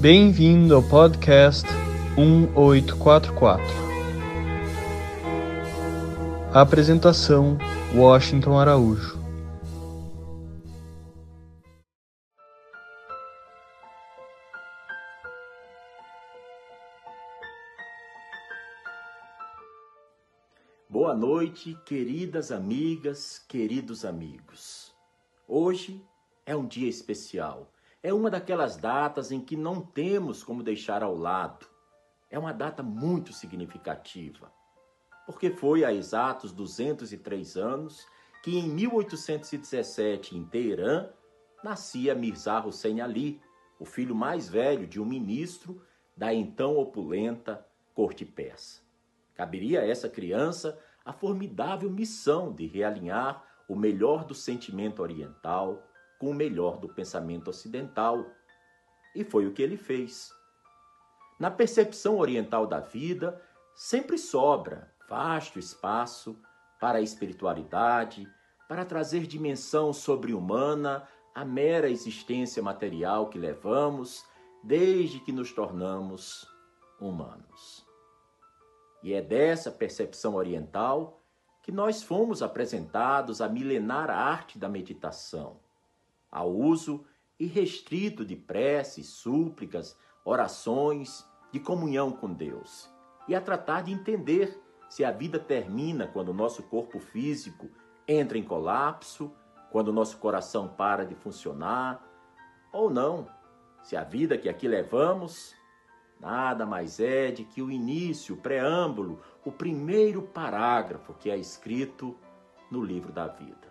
Bem-vindo ao podcast 1844. Apresentação: Washington Araújo. Boa noite, queridas amigas, queridos amigos. Hoje é um dia especial. É uma daquelas datas em que não temos como deixar ao lado. É uma data muito significativa, porque foi há exatos 203 anos que em 1817, em Teherã, nascia Mirza Hussein Ali, o filho mais velho de um ministro da então opulenta corte persa. Caberia a essa criança a formidável missão de realinhar o melhor do sentimento oriental com o melhor do pensamento ocidental. E foi o que ele fez. Na percepção oriental da vida, sempre sobra vasto espaço para a espiritualidade, para trazer dimensão sobre-humana à mera existência material que levamos desde que nos tornamos humanos. E é dessa percepção oriental que nós fomos apresentados à milenar arte da meditação ao uso irrestrito de preces, súplicas, orações, de comunhão com Deus, e a tratar de entender se a vida termina quando o nosso corpo físico entra em colapso, quando o nosso coração para de funcionar, ou não, se a vida que aqui levamos nada mais é de que o início, o preâmbulo, o primeiro parágrafo que é escrito no livro da vida.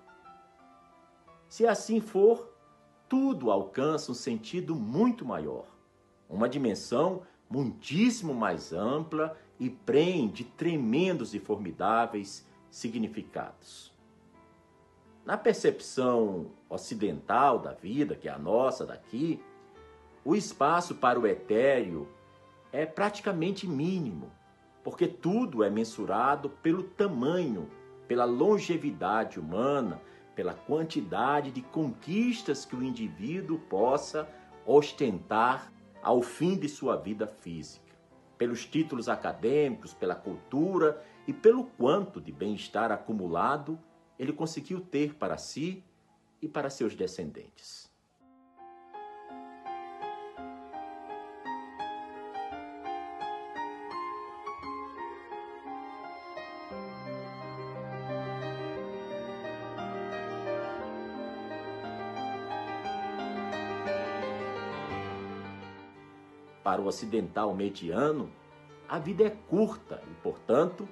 Se assim for, tudo alcança um sentido muito maior, uma dimensão muitíssimo mais ampla e prende tremendos e formidáveis significados. Na percepção ocidental da vida, que é a nossa daqui, o espaço para o etéreo é praticamente mínimo, porque tudo é mensurado pelo tamanho, pela longevidade humana pela quantidade de conquistas que o indivíduo possa ostentar ao fim de sua vida física, pelos títulos acadêmicos, pela cultura e pelo quanto de bem-estar acumulado ele conseguiu ter para si e para seus descendentes. Para o ocidental mediano, a vida é curta e, portanto,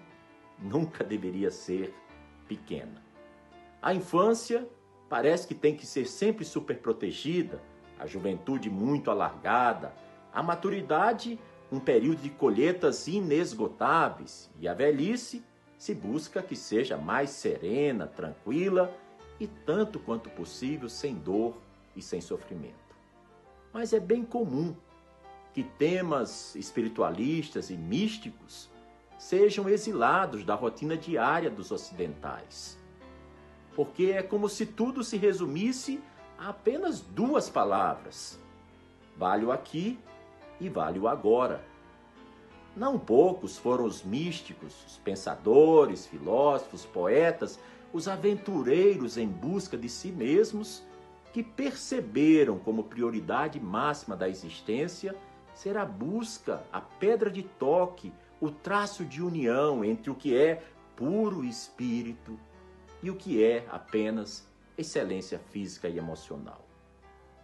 nunca deveria ser pequena. A infância parece que tem que ser sempre superprotegida, a juventude muito alargada, a maturidade um período de colheitas inesgotáveis e a velhice se busca que seja mais serena, tranquila e tanto quanto possível sem dor e sem sofrimento. Mas é bem comum que temas espiritualistas e místicos sejam exilados da rotina diária dos ocidentais. Porque é como se tudo se resumisse a apenas duas palavras: vale o aqui e vale o agora. Não poucos foram os místicos, os pensadores, filósofos, poetas, os aventureiros em busca de si mesmos que perceberam como prioridade máxima da existência ser a busca, a pedra de toque, o traço de união entre o que é puro espírito e o que é apenas excelência física e emocional.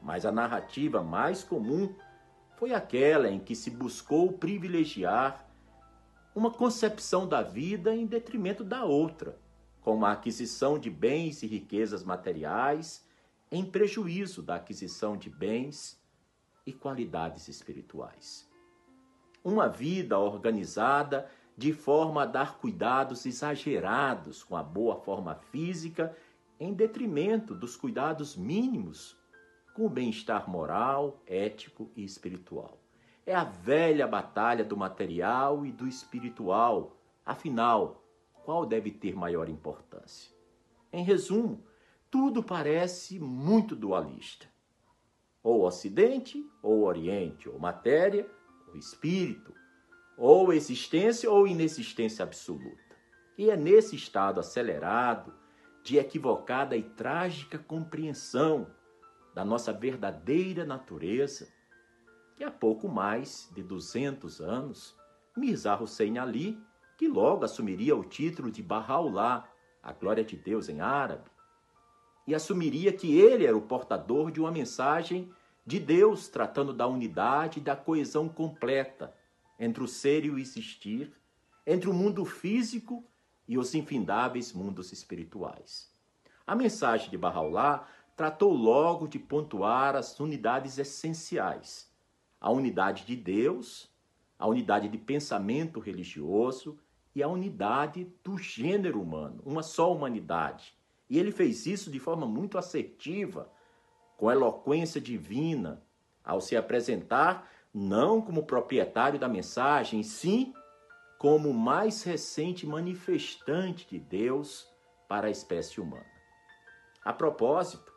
Mas a narrativa mais comum foi aquela em que se buscou privilegiar uma concepção da vida em detrimento da outra, como a aquisição de bens e riquezas materiais em prejuízo da aquisição de bens e qualidades espirituais. Uma vida organizada de forma a dar cuidados exagerados com a boa forma física, em detrimento dos cuidados mínimos com o bem-estar moral, ético e espiritual. É a velha batalha do material e do espiritual. Afinal, qual deve ter maior importância? Em resumo, tudo parece muito dualista. Ou Ocidente ou Oriente, ou matéria ou espírito, ou existência ou inexistência absoluta. E é nesse estado acelerado de equivocada e trágica compreensão da nossa verdadeira natureza que há pouco mais de 200 anos, Mirza Hussein Ali, que logo assumiria o título de Bahá'u'lláh, a glória de Deus em árabe, e assumiria que ele era o portador de uma mensagem de Deus tratando da unidade e da coesão completa entre o ser e o existir, entre o mundo físico e os infindáveis mundos espirituais. A mensagem de Bahá'u'lláh tratou logo de pontuar as unidades essenciais: a unidade de Deus, a unidade de pensamento religioso e a unidade do gênero humano, uma só humanidade. E ele fez isso de forma muito assertiva, com eloquência divina, ao se apresentar não como proprietário da mensagem, sim como o mais recente manifestante de Deus para a espécie humana. A propósito,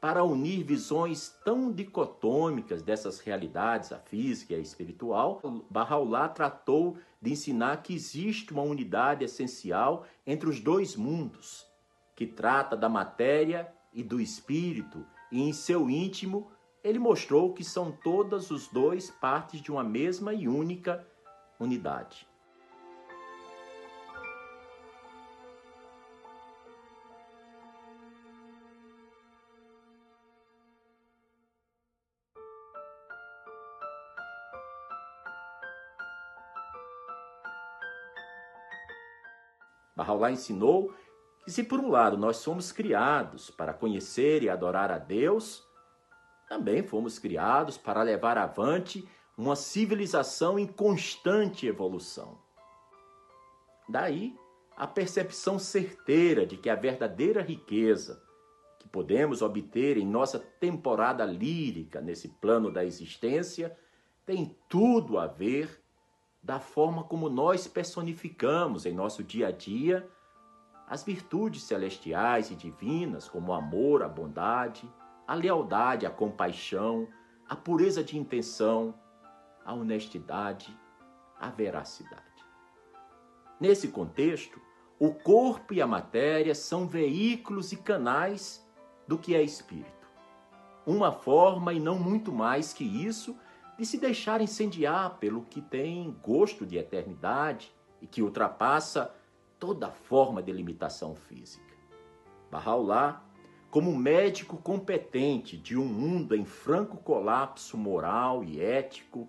para unir visões tão dicotômicas dessas realidades, a física e a espiritual, Bahá'u'lláh tratou de ensinar que existe uma unidade essencial entre os dois mundos, que trata da matéria e do espírito, e em seu íntimo ele mostrou que são todas os dois partes de uma mesma e única unidade. Bahá'u'lláh ensinou que se por um lado nós somos criados para conhecer e adorar a Deus, também fomos criados para levar avante uma civilização em constante evolução. Daí a percepção certeira de que a verdadeira riqueza que podemos obter em nossa temporada lírica nesse plano da existência tem tudo a ver da forma como nós personificamos em nosso dia a dia as virtudes celestiais e divinas, como o amor, a bondade, a lealdade, a compaixão, a pureza de intenção, a honestidade, a veracidade. Nesse contexto, o corpo e a matéria são veículos e canais do que é espírito. Uma forma e não muito mais que isso de se deixar incendiar pelo que tem gosto de eternidade e que ultrapassa toda forma de limitação física. Bahá'u'lláh, como médico competente de um mundo em franco colapso moral e ético,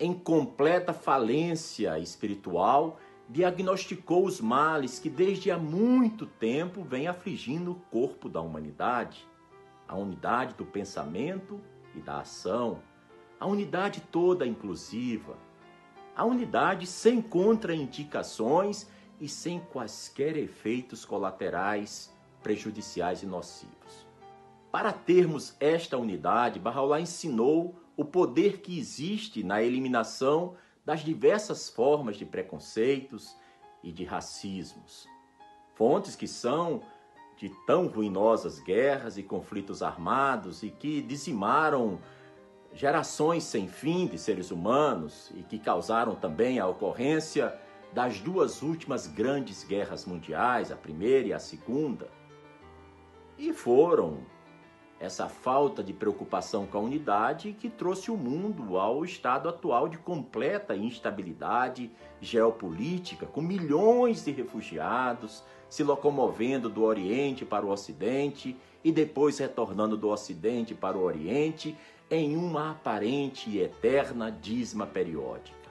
em completa falência espiritual, diagnosticou os males que desde há muito tempo vem afligindo o corpo da humanidade, a unidade do pensamento e da ação, a unidade toda inclusiva, a unidade sem contraindicações e sem quaisquer efeitos colaterais prejudiciais e nocivos. Para termos esta unidade, Bahá'u'lláh ensinou o poder que existe na eliminação das diversas formas de preconceitos e de racismos, fontes que são de tão ruinosas guerras e conflitos armados e que dizimaram gerações sem fim de seres humanos e que causaram também a ocorrência das duas últimas grandes guerras mundiais, a primeira e a segunda. E foram essa falta de preocupação com a unidade que trouxe o mundo ao estado atual de completa instabilidade geopolítica, com milhões de refugiados se locomovendo do Oriente para o Ocidente e depois retornando do Ocidente para o Oriente em uma aparente e eterna dízima periódica.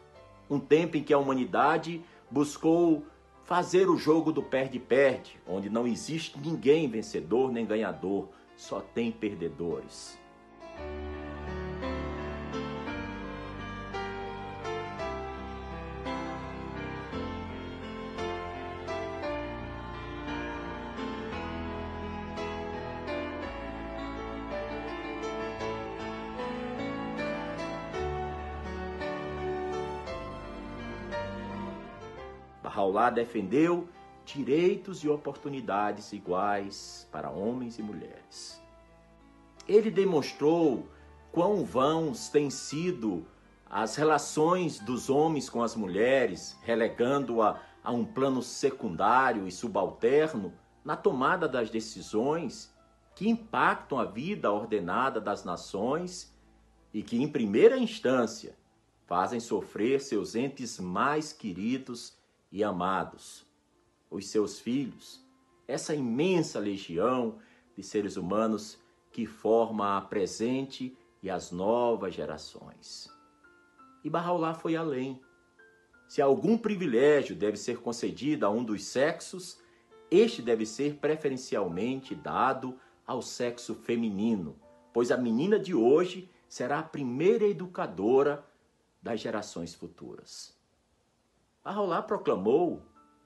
Um tempo em que a humanidade buscou fazer o jogo do perde-perde, onde não existe ninguém vencedor nem ganhador, só tem perdedores. Bahá'u'lláh defendeu direitos e oportunidades iguais para homens e mulheres. Ele demonstrou quão vãos têm sido as relações dos homens com as mulheres, relegando-a a um plano secundário e subalterno na tomada das decisões que impactam a vida ordenada das nações e que, em primeira instância, fazem sofrer seus entes mais queridos e amados, os seus filhos, essa imensa legião de seres humanos que forma a presente e as novas gerações. E Barraulá foi além. Se algum privilégio deve ser concedido a um dos sexos, este deve ser preferencialmente dado ao sexo feminino, pois a menina de hoje será a primeira educadora das gerações futuras. Barraulá proclamou,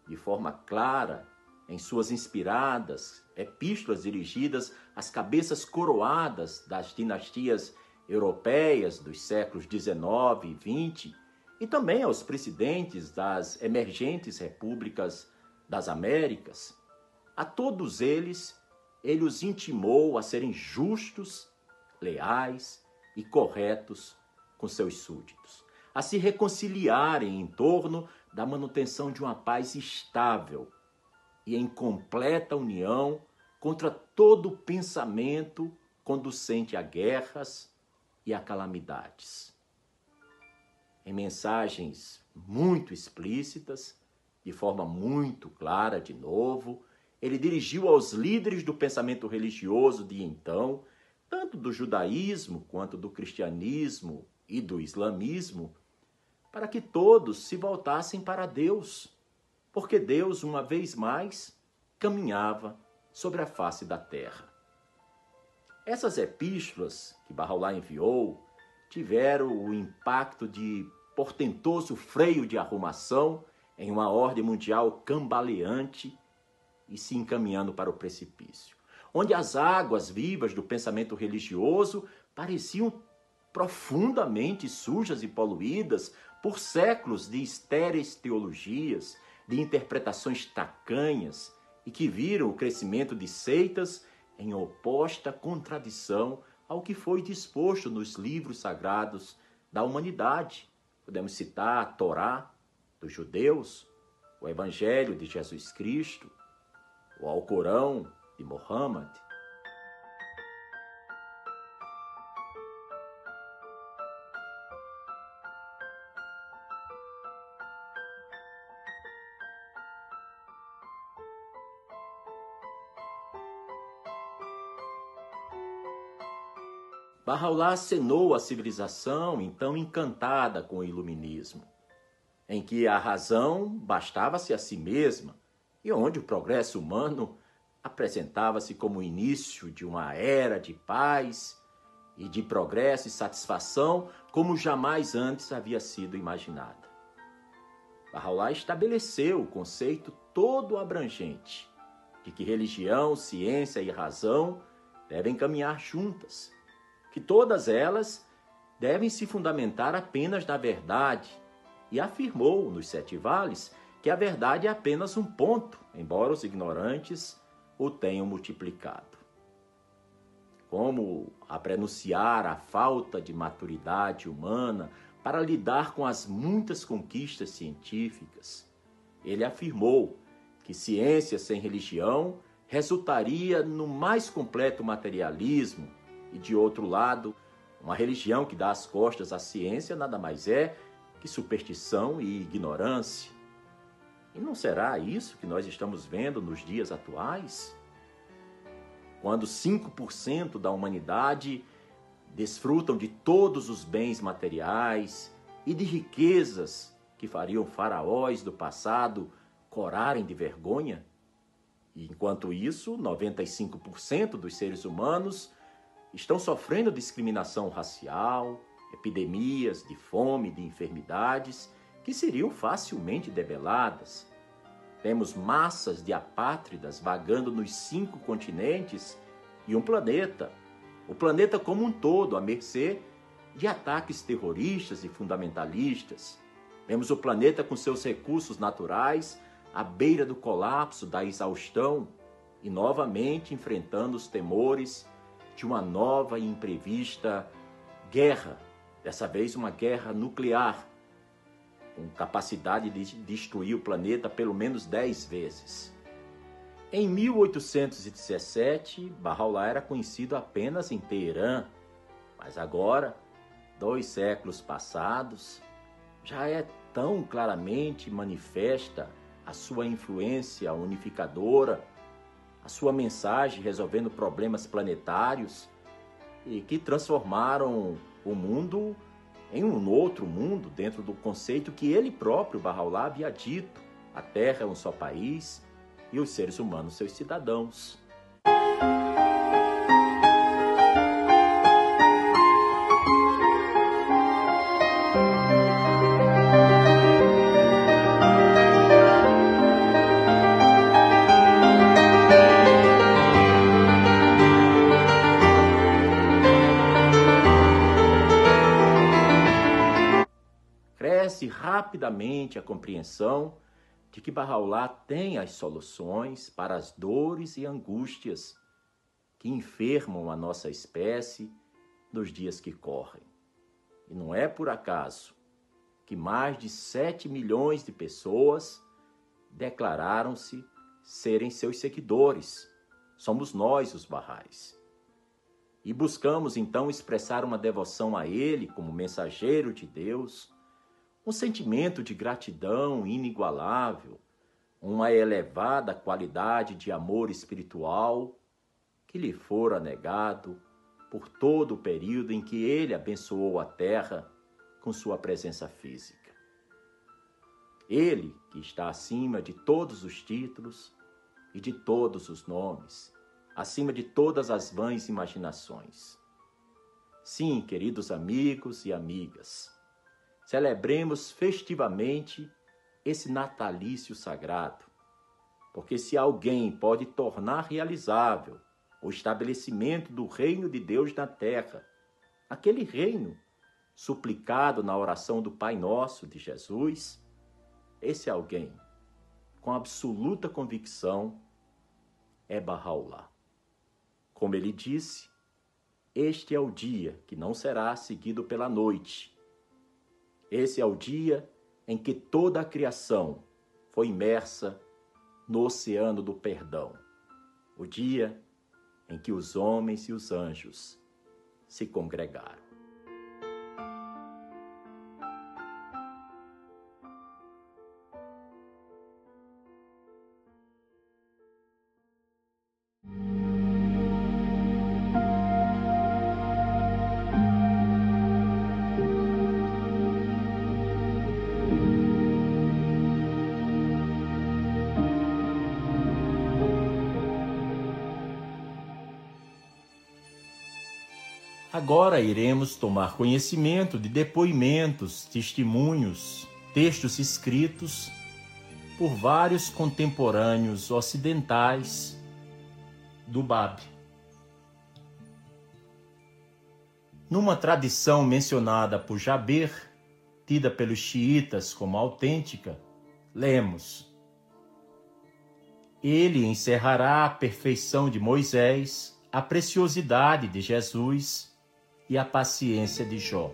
de forma clara, em suas inspiradas epístolas dirigidas às cabeças coroadas das dinastias europeias dos séculos 19 e 20 e também aos presidentes das emergentes repúblicas das Américas, a todos eles ele os intimou a serem justos, leais e corretos com seus súditos, a se reconciliarem em torno da manutenção de uma paz estável e em completa união contra todo pensamento conducente a guerras e a calamidades. Em mensagens muito explícitas, de forma muito clara, de novo, ele dirigiu aos líderes do pensamento religioso de então, tanto do judaísmo quanto do cristianismo e do islamismo, para que todos se voltassem para Deus, porque Deus, uma vez mais, caminhava sobre a face da terra. Essas epístolas que Barraulá enviou tiveram o impacto de portentoso freio de arrumação em uma ordem mundial cambaleante e se encaminhando para o precipício, onde as águas vivas do pensamento religioso pareciam profundamente sujas e poluídas por séculos de estéreis teologias, de interpretações tacanhas e que viram o crescimento de seitas em oposta contradição ao que foi disposto nos livros sagrados da humanidade. Podemos citar a Torá dos judeus, o Evangelho de Jesus Cristo, o Alcorão de Muhammad, Bahá'u'lláh acenou a civilização então encantada com o iluminismo, em que a razão bastava-se a si mesma e onde o progresso humano apresentava-se como o início de uma era de paz e de progresso e satisfação como jamais antes havia sido imaginada. Bahá'u'lláh estabeleceu o conceito todo abrangente de que religião, ciência e razão devem caminhar juntas que todas elas devem se fundamentar apenas na verdade, e afirmou nos Sete Vales que a verdade é apenas um ponto, embora os ignorantes o tenham multiplicado. Como a prenunciar a falta de maturidade humana para lidar com as muitas conquistas científicas, ele afirmou que ciência sem religião resultaria no mais completo materialismo e de outro lado, uma religião que dá as costas à ciência nada mais é que superstição e ignorância. E não será isso que nós estamos vendo nos dias atuais? Quando 5% da humanidade desfrutam de todos os bens materiais e de riquezas que fariam faraós do passado corarem de vergonha? E enquanto isso, 95% dos seres humanos estão sofrendo discriminação racial, epidemias de fome, de enfermidades que seriam facilmente debeladas. Temos massas de apátridas vagando nos cinco continentes e um planeta, o planeta como um todo, à mercê de ataques terroristas e fundamentalistas. Vemos o planeta com seus recursos naturais à beira do colapso, da exaustão e novamente enfrentando os temores de uma nova e imprevista guerra, dessa vez uma guerra nuclear, com capacidade de destruir o planeta pelo menos dez vezes. Em 1817, Bahá'u'lláh era conhecido apenas em Teherã, mas agora, dois séculos passados, já é tão claramente manifesta a sua influência unificadora, a sua mensagem resolvendo problemas planetários e que transformaram o mundo em um outro mundo dentro do conceito que ele próprio, Bahá'u'lláh, havia dito. A Terra é um só país e os seres humanos seus cidadãos. Rapidamente a compreensão de que Bahá'u'lláh tem as soluções para as dores e angústias que enfermam a nossa espécie nos dias que correm. E não é por acaso que mais de 7 milhões de pessoas declararam-se serem seus seguidores. Somos nós os barrais. E buscamos então expressar uma devoção a Ele como mensageiro de Deus um sentimento de gratidão inigualável, uma elevada qualidade de amor espiritual que lhe fora negado por todo o período em que ele abençoou a terra com sua presença física. Ele, que está acima de todos os títulos e de todos os nomes, acima de todas as vãs imaginações. Sim, queridos amigos e amigas, celebremos festivamente esse natalício sagrado. Porque se alguém pode tornar realizável o estabelecimento do reino de Deus na terra, aquele reino suplicado na oração do Pai Nosso de Jesus, esse alguém, com absoluta convicção, é Bahá'u'lláh. Como ele disse, este é o dia que não será seguido pela noite, esse é o dia em que toda a criação foi imersa no oceano do perdão. O dia em que os homens e os anjos se congregaram. Agora iremos tomar conhecimento de depoimentos, testemunhos, textos escritos por vários contemporâneos ocidentais do Bab. Numa tradição mencionada por Jaber, tida pelos xiitas como autêntica, lemos: Ele encerrará a perfeição de Moisés, a preciosidade de Jesus e a paciência de Jó.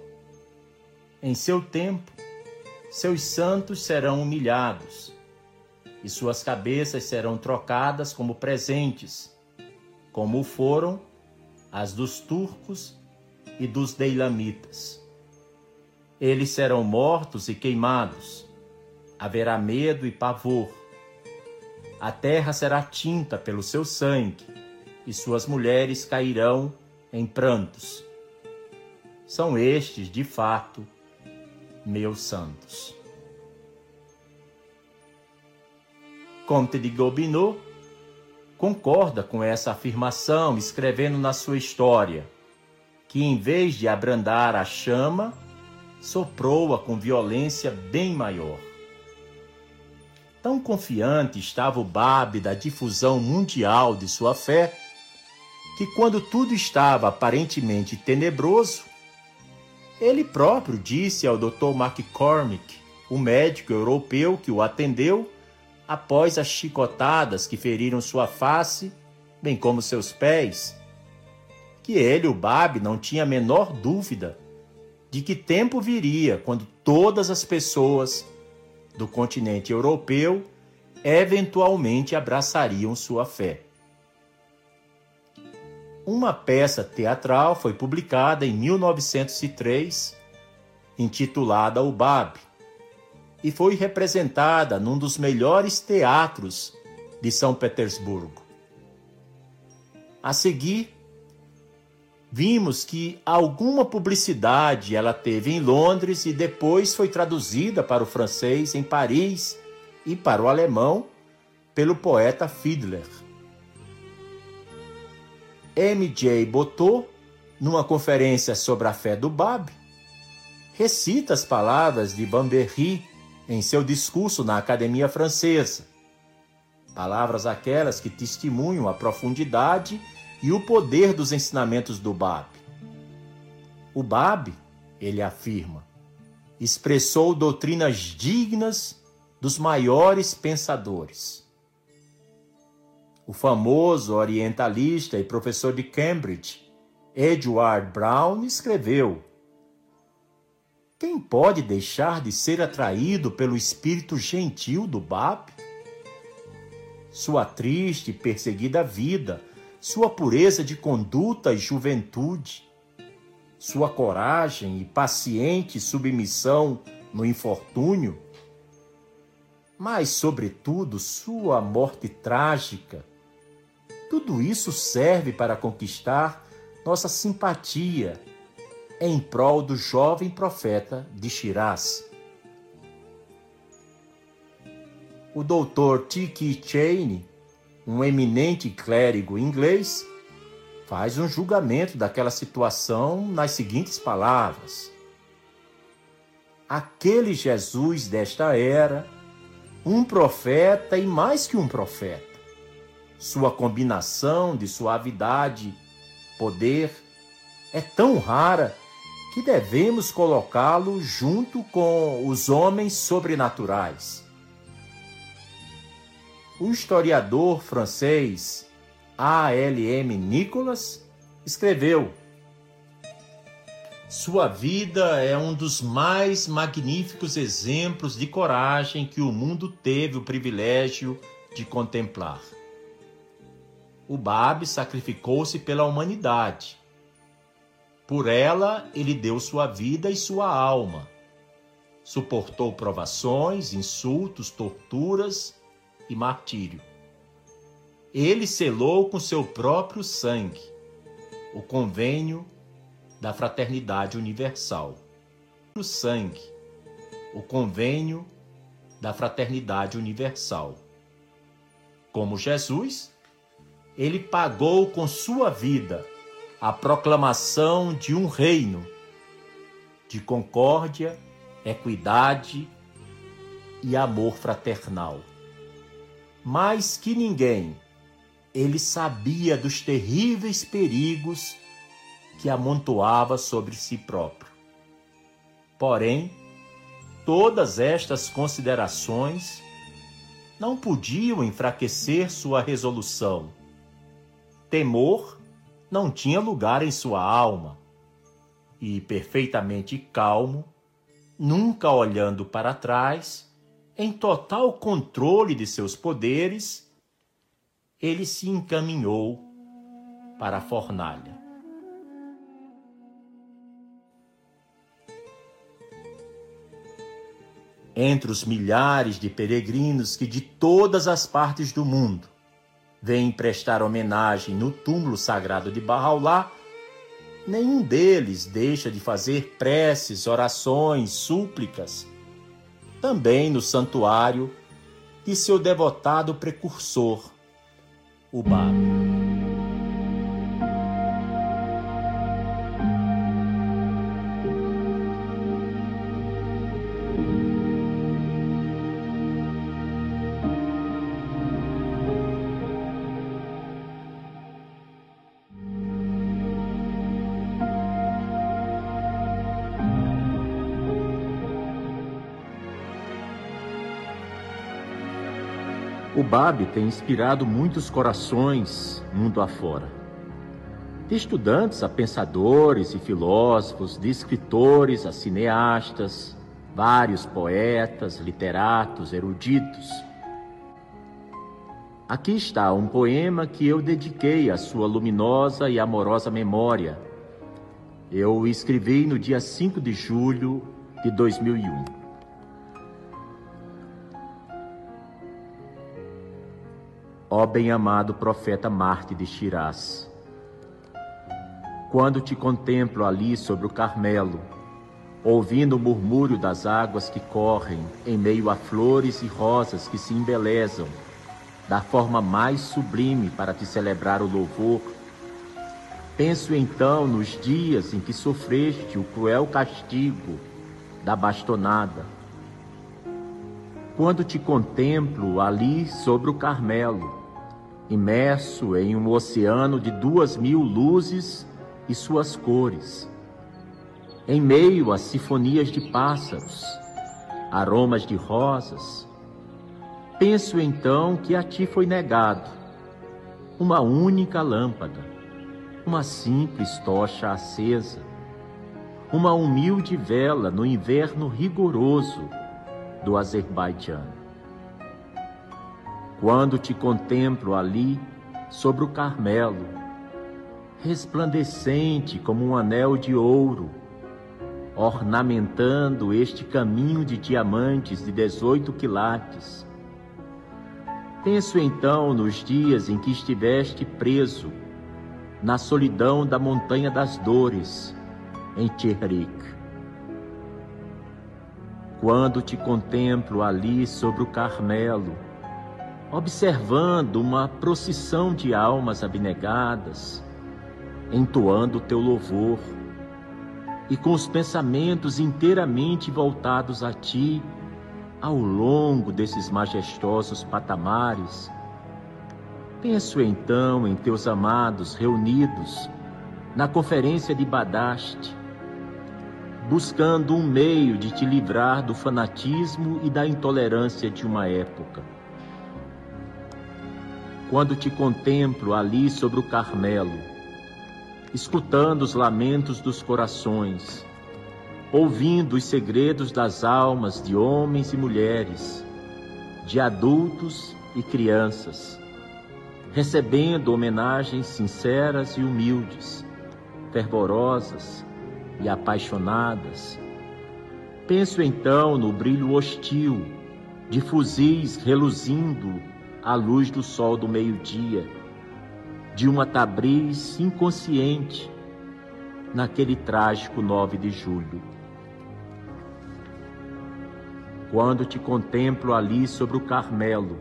Em seu tempo, seus santos serão humilhados, e suas cabeças serão trocadas como presentes, como foram as dos turcos e dos deilamitas. Eles serão mortos e queimados, haverá medo e pavor. A terra será tinta pelo seu sangue, e suas mulheres cairão em prantos são estes, de fato, meus santos. Comte de Gobineau concorda com essa afirmação, escrevendo na sua história que, em vez de abrandar a chama, soprou-a com violência bem maior. Tão confiante estava o Bab da difusão mundial de sua fé, que quando tudo estava aparentemente tenebroso, ele próprio disse ao Dr. McCormick, o médico europeu que o atendeu, após as chicotadas que feriram sua face, bem como seus pés, que ele, o Bab, não tinha a menor dúvida de que tempo viria quando todas as pessoas do continente europeu eventualmente abraçariam sua fé. Uma peça teatral foi publicada em 1903, intitulada O Bab, e foi representada num dos melhores teatros de São Petersburgo. A seguir, vimos que alguma publicidade ela teve em Londres e depois foi traduzida para o francês em Paris e para o alemão pelo poeta Fiedler. M.J. Bottot, numa conferência sobre a fé do Bab, recita as palavras de Bamberry em seu discurso na Academia Francesa. Palavras aquelas que testemunham a profundidade e o poder dos ensinamentos do Bab. O Bab, ele afirma, expressou doutrinas dignas dos maiores pensadores o famoso orientalista e professor de Cambridge, Edward Brown, escreveu: Quem pode deixar de ser atraído pelo espírito gentil do Bab? Sua triste e perseguida vida, sua pureza de conduta e juventude, sua coragem e paciente submissão no infortúnio, mas, sobretudo, sua morte trágica tudo isso serve para conquistar nossa simpatia em prol do jovem profeta de Shiraz. O doutor T.K. Cheney, um eminente clérigo inglês, faz um julgamento daquela situação nas seguintes palavras: Aquele Jesus desta era, um profeta e mais que um profeta sua combinação de suavidade, poder, é tão rara que devemos colocá-lo junto com os homens sobrenaturais. O historiador francês A.L.M. Nicolas escreveu: Sua vida é um dos mais magníficos exemplos de coragem que o mundo teve o privilégio de contemplar o Bab sacrificou-se pela humanidade. Por ela, ele deu sua vida e sua alma. Suportou provações, insultos, torturas e martírio. Ele selou com seu próprio sangue o convênio da fraternidade universal. O sangue, o convênio da fraternidade universal. Como Jesus, ele pagou com sua vida a proclamação de um reino de concórdia, equidade e amor fraternal. Mais que ninguém, ele sabia dos terríveis perigos que amontoava sobre si próprio. Porém, todas estas considerações não podiam enfraquecer sua resolução temor não tinha lugar em sua alma. E, perfeitamente calmo, nunca olhando para trás, em total controle de seus poderes, ele se encaminhou para a fornalha. Entre os milhares de peregrinos que de todas as partes do mundo vêm prestar homenagem no túmulo sagrado de Bahá'u'lláh, nenhum deles deixa de fazer preces, orações, súplicas, também no santuário de seu devotado precursor, o Bab. O Bab tem inspirado muitos corações mundo afora. de estudantes a pensadores e filósofos, de escritores a cineastas, vários poetas, literatos, eruditos. Aqui está um poema que eu dediquei à sua luminosa e amorosa memória. Eu o escrevi no dia 5 de julho de 2001. Ó bem-amado profeta Marte de Shiraz, quando te contemplo ali sobre o Carmelo, ouvindo o murmúrio das águas que correm em meio a flores e rosas que se embelezam da forma mais sublime para te celebrar o louvor, penso então nos dias em que sofreste o cruel castigo da bastonada. Quando te contemplo ali sobre o Carmelo, imerso em um oceano de duas mil luzes e suas cores. Em meio a sinfonias de pássaros, aromas de rosas, penso então que a ti foi negado uma única lâmpada, uma simples tocha acesa, uma humilde vela no inverno rigoroso do Azerbaijão. Quando te contemplo ali sobre o Carmelo, resplandecente como um anel de ouro, ornamentando este caminho de diamantes de 18 quilates. Penso então nos dias em que estiveste preso na solidão da Montanha das Dores, em Tcherrik. Quando te contemplo ali sobre o Carmelo, observando uma procissão de almas abnegadas, entoando o teu louvor e com os pensamentos inteiramente voltados a ti ao longo desses majestosos patamares. Penso então em teus amados reunidos na conferência de Badaste, buscando um meio de te livrar do fanatismo e da intolerância de uma época. Quando te contemplo ali sobre o Carmelo, escutando os lamentos dos corações, ouvindo os segredos das almas de homens e mulheres, de adultos e crianças, recebendo homenagens sinceras e humildes, fervorosas e apaixonadas. Penso então no brilho hostil de fuzis reluzindo à luz do sol do meio-dia de uma Tabriz inconsciente naquele trágico 9 de julho. Quando te contemplo ali sobre o Carmelo,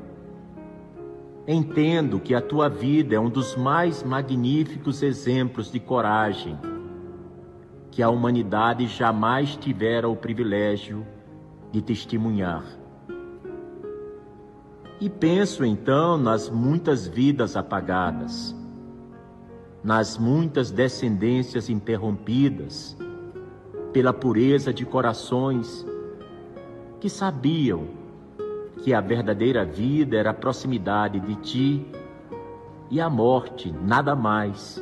entendo que a tua vida é um dos mais magníficos exemplos de coragem que a humanidade jamais tivera o privilégio de testemunhar. E penso então nas muitas vidas apagadas nas muitas descendências interrompidas pela pureza de corações que sabiam que a verdadeira vida era a proximidade de ti e a morte nada mais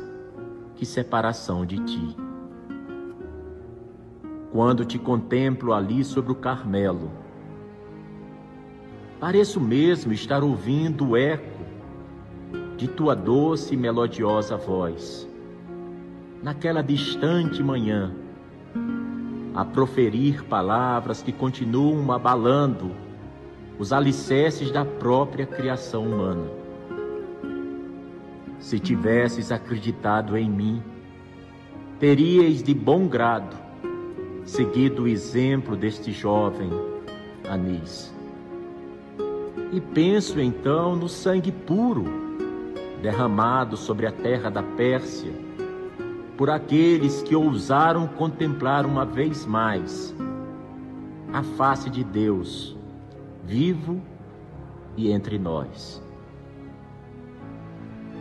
que separação de ti. Quando te contemplo ali sobre o Carmelo, pareço mesmo estar ouvindo o eco de tua doce e melodiosa voz, naquela distante manhã, a proferir palavras que continuam abalando os alicerces da própria criação humana. Se tivesses acreditado em mim, teríeis de bom grado seguido o exemplo deste jovem Anis. E penso então no sangue puro derramado sobre a terra da Pérsia, por aqueles que ousaram contemplar uma vez mais a face de Deus, vivo e entre nós.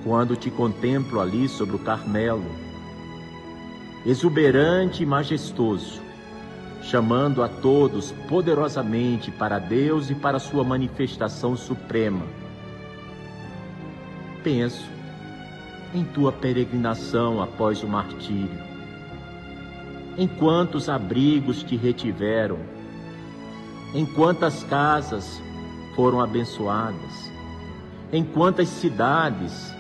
Quando te contemplo ali sobre o Carmelo, exuberante e majestoso, chamando a todos poderosamente para Deus e para sua manifestação suprema, penso em tua peregrinação após o martírio? Em quantos abrigos te retiveram? Em quantas casas foram abençoadas? Em quantas cidades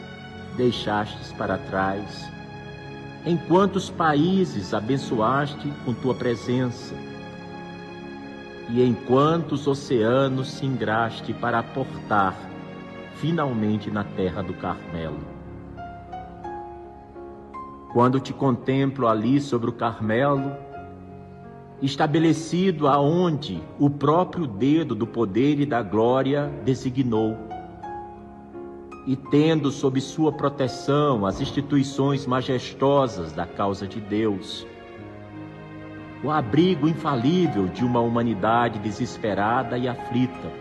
deixastes para trás? Em quantos países abençoaste com tua presença? E em quantos oceanos singraste para aportar finalmente na terra do Carmelo? Quando te contemplo ali sobre o Carmelo, estabelecido aonde o próprio dedo do poder e da glória designou, e tendo sob sua proteção as instituições majestosas da causa de Deus, o abrigo infalível de uma humanidade desesperada e aflita,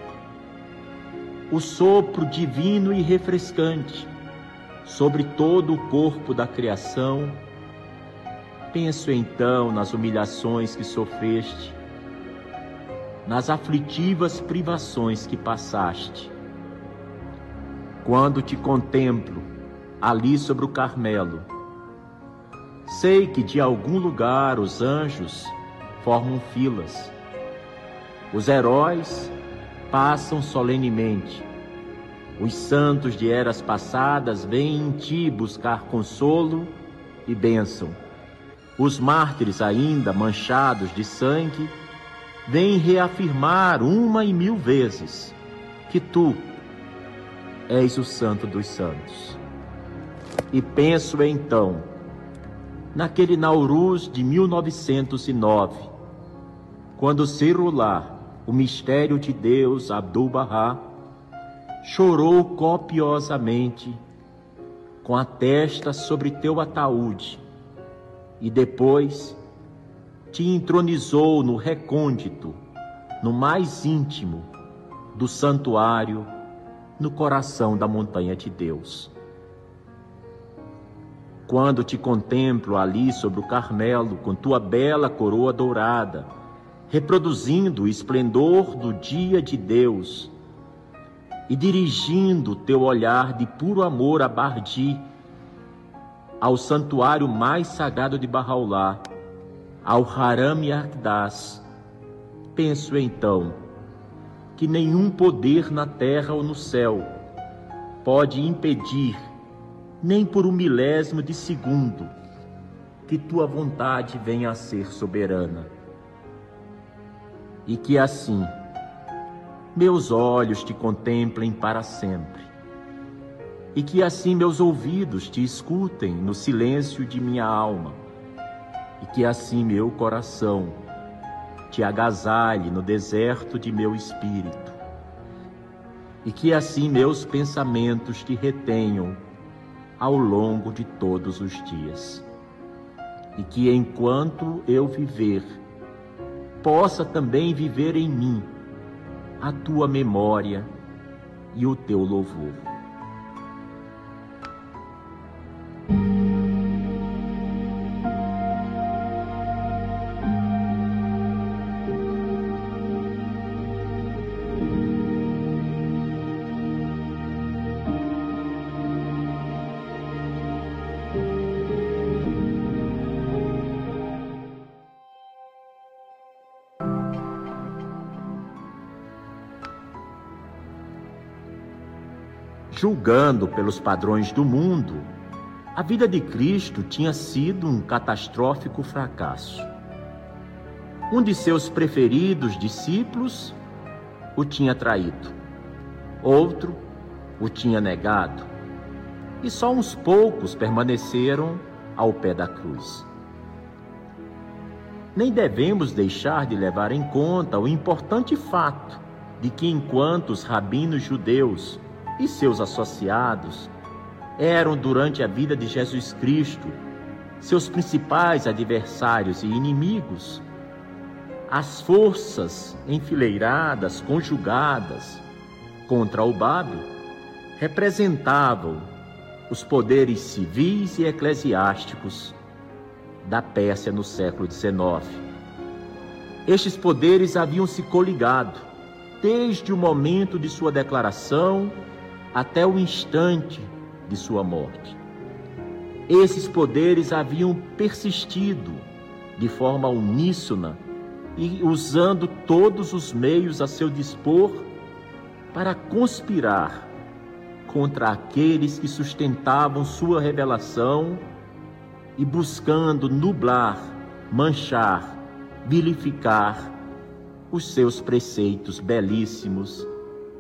o sopro divino e refrescante sobre todo o corpo da criação. Penso então nas humilhações que sofreste, nas aflitivas privações que passaste. Quando te contemplo ali sobre o Carmelo, sei que de algum lugar os anjos formam filas. Os heróis passam solenemente os santos de eras passadas vêm em ti buscar consolo e bênção. Os mártires, ainda manchados de sangue, vêm reafirmar uma e mil vezes que tu és o Santo dos Santos. E penso então naquele Nauruz de 1909, quando Cirulá, o mistério de Deus Abdu'l-Bahá, chorou copiosamente com a testa sobre teu ataúde e depois te entronizou no recôndito, no mais íntimo do santuário, no coração da montanha de Deus. Quando te contemplo ali sobre o Carmelo, com tua bela coroa dourada, reproduzindo o esplendor do dia de Deus, e dirigindo teu olhar de puro amor a Bardi, ao santuário mais sagrado de Barraulá, ao Haram Yakdas, penso então que nenhum poder na terra ou no céu pode impedir, nem por um milésimo de segundo, que tua vontade venha a ser soberana. E que assim, meus olhos te contemplem para sempre, e que assim meus ouvidos te escutem no silêncio de minha alma, e que assim meu coração te agasalhe no deserto de meu espírito, e que assim meus pensamentos te retenham ao longo de todos os dias, e que enquanto eu viver, possa também viver em mim a tua memória e o teu louvor. Julgando pelos padrões do mundo, a vida de Cristo tinha sido um catastrófico fracasso. Um de seus preferidos discípulos o tinha traído, outro o tinha negado, e só uns poucos permaneceram ao pé da cruz. Nem devemos deixar de levar em conta o importante fato de que, enquanto os rabinos judeus e seus associados eram, durante a vida de Jesus Cristo, seus principais adversários e inimigos. As forças enfileiradas, conjugadas contra o Bábio, representavam os poderes civis e eclesiásticos da Pérsia no século XIX. Estes poderes haviam se coligado desde o momento de sua declaração até o instante de sua morte. esses poderes haviam persistido de forma uníssona e usando todos os meios a seu dispor para conspirar contra aqueles que sustentavam sua revelação e buscando nublar, manchar, vilificar os seus preceitos belíssimos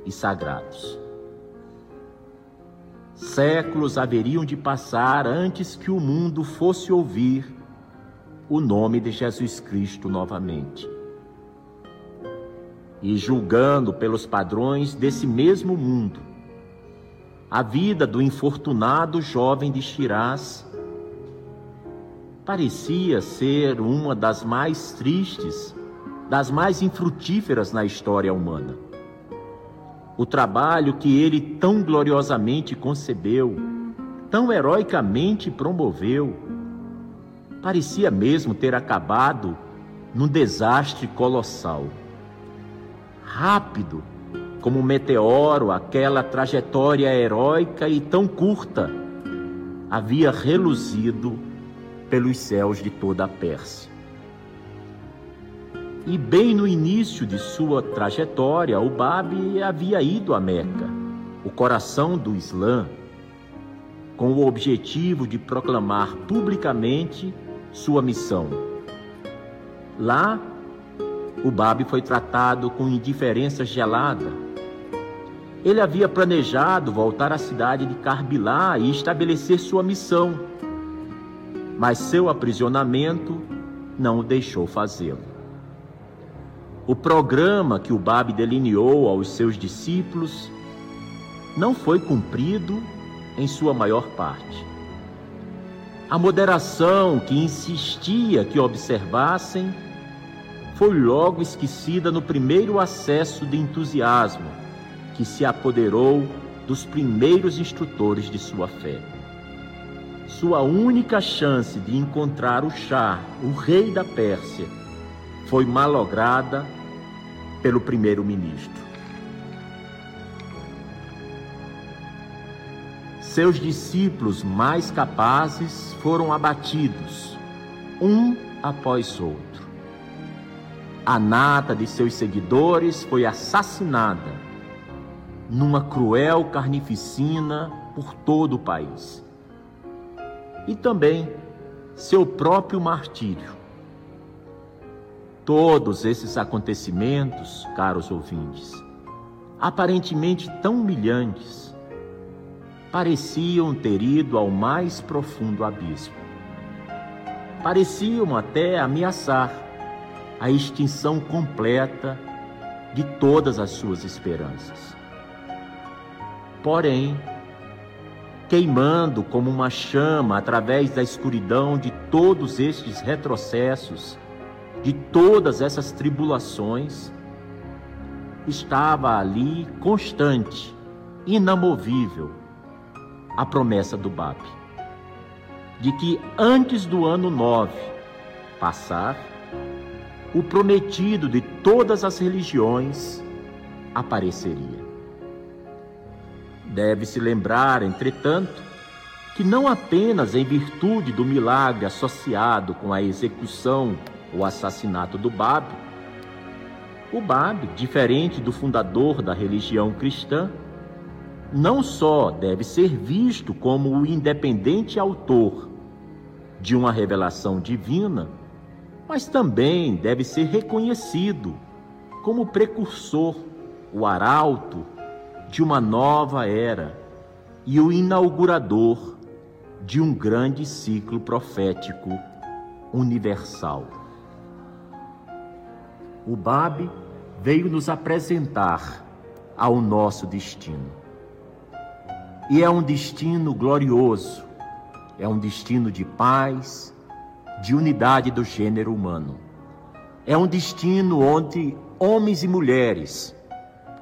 e sagrados. Séculos haveriam de passar antes que o mundo fosse ouvir o nome de Jesus Cristo novamente. E julgando pelos padrões desse mesmo mundo, a vida do infortunado jovem de Shiraz parecia ser uma das mais tristes, das mais infrutíferas na história humana. O trabalho que ele tão gloriosamente concebeu, tão heroicamente promoveu, parecia mesmo ter acabado num desastre colossal. Rápido, como um meteoro, aquela trajetória heróica e tão curta havia reluzido pelos céus de toda a Pérsia. E bem no início de sua trajetória, o Babi havia ido a Meca, o coração do Islã, com o objetivo de proclamar publicamente sua missão. Lá, o Babi foi tratado com indiferença gelada. Ele havia planejado voltar à cidade de Carbilá e estabelecer sua missão, mas seu aprisionamento não o deixou fazê-lo. O programa que o Babi delineou aos seus discípulos não foi cumprido em sua maior parte. A moderação que insistia que observassem foi logo esquecida no primeiro acesso de entusiasmo que se apoderou dos primeiros instrutores de sua fé. Sua única chance de encontrar o Shah, o rei da Pérsia, foi malograda pelo primeiro-ministro. Seus discípulos mais capazes foram abatidos, um após outro. A nata de seus seguidores foi assassinada numa cruel carnificina por todo o país. E também seu próprio martírio. Todos esses acontecimentos, caros ouvintes, aparentemente tão humilhantes, pareciam ter ido ao mais profundo abismo. Pareciam até ameaçar a extinção completa de todas as suas esperanças. Porém, queimando como uma chama através da escuridão de todos estes retrocessos, de todas essas tribulações, estava ali constante, inamovível, a promessa do BAP, de que antes do ano 9 passar, o prometido de todas as religiões apareceria. Deve-se lembrar, entretanto, que não apenas em virtude do milagre associado com a execução ou assassinato do Bab, o Bab, diferente do fundador da religião cristã, não só deve ser visto como o independente autor de uma revelação divina, mas também deve ser reconhecido como precursor, o arauto de uma nova era e o inaugurador de um grande ciclo profético universal. O Babe veio nos apresentar ao nosso destino. E é um destino glorioso, é um destino de paz, de unidade do gênero humano. É um destino onde homens e mulheres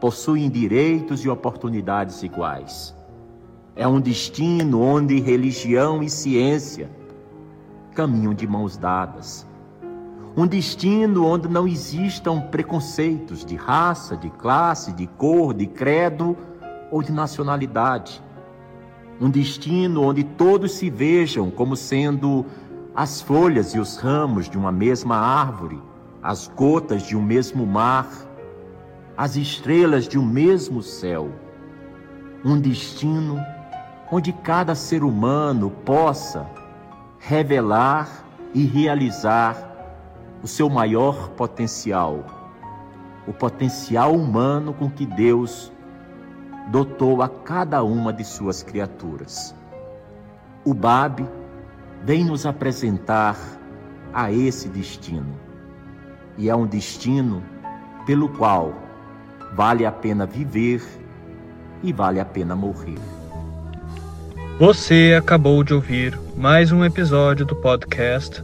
possuem direitos e oportunidades iguais. É um destino onde religião e ciência caminham de mãos dadas. Um destino onde não existam preconceitos de raça, de classe, de cor, de credo ou de nacionalidade Um destino onde todos se vejam como sendo as folhas e os ramos de uma mesma árvore, as gotas de um mesmo mar, as estrelas de um mesmo céu. Um destino onde cada ser humano possa revelar e realizar o seu maior potencial, o potencial humano com que Deus dotou a cada uma de suas criaturas. O BAB vem nos apresentar a esse destino. E é um destino pelo qual vale a pena viver e vale a pena morrer. Você acabou de ouvir mais um episódio do podcast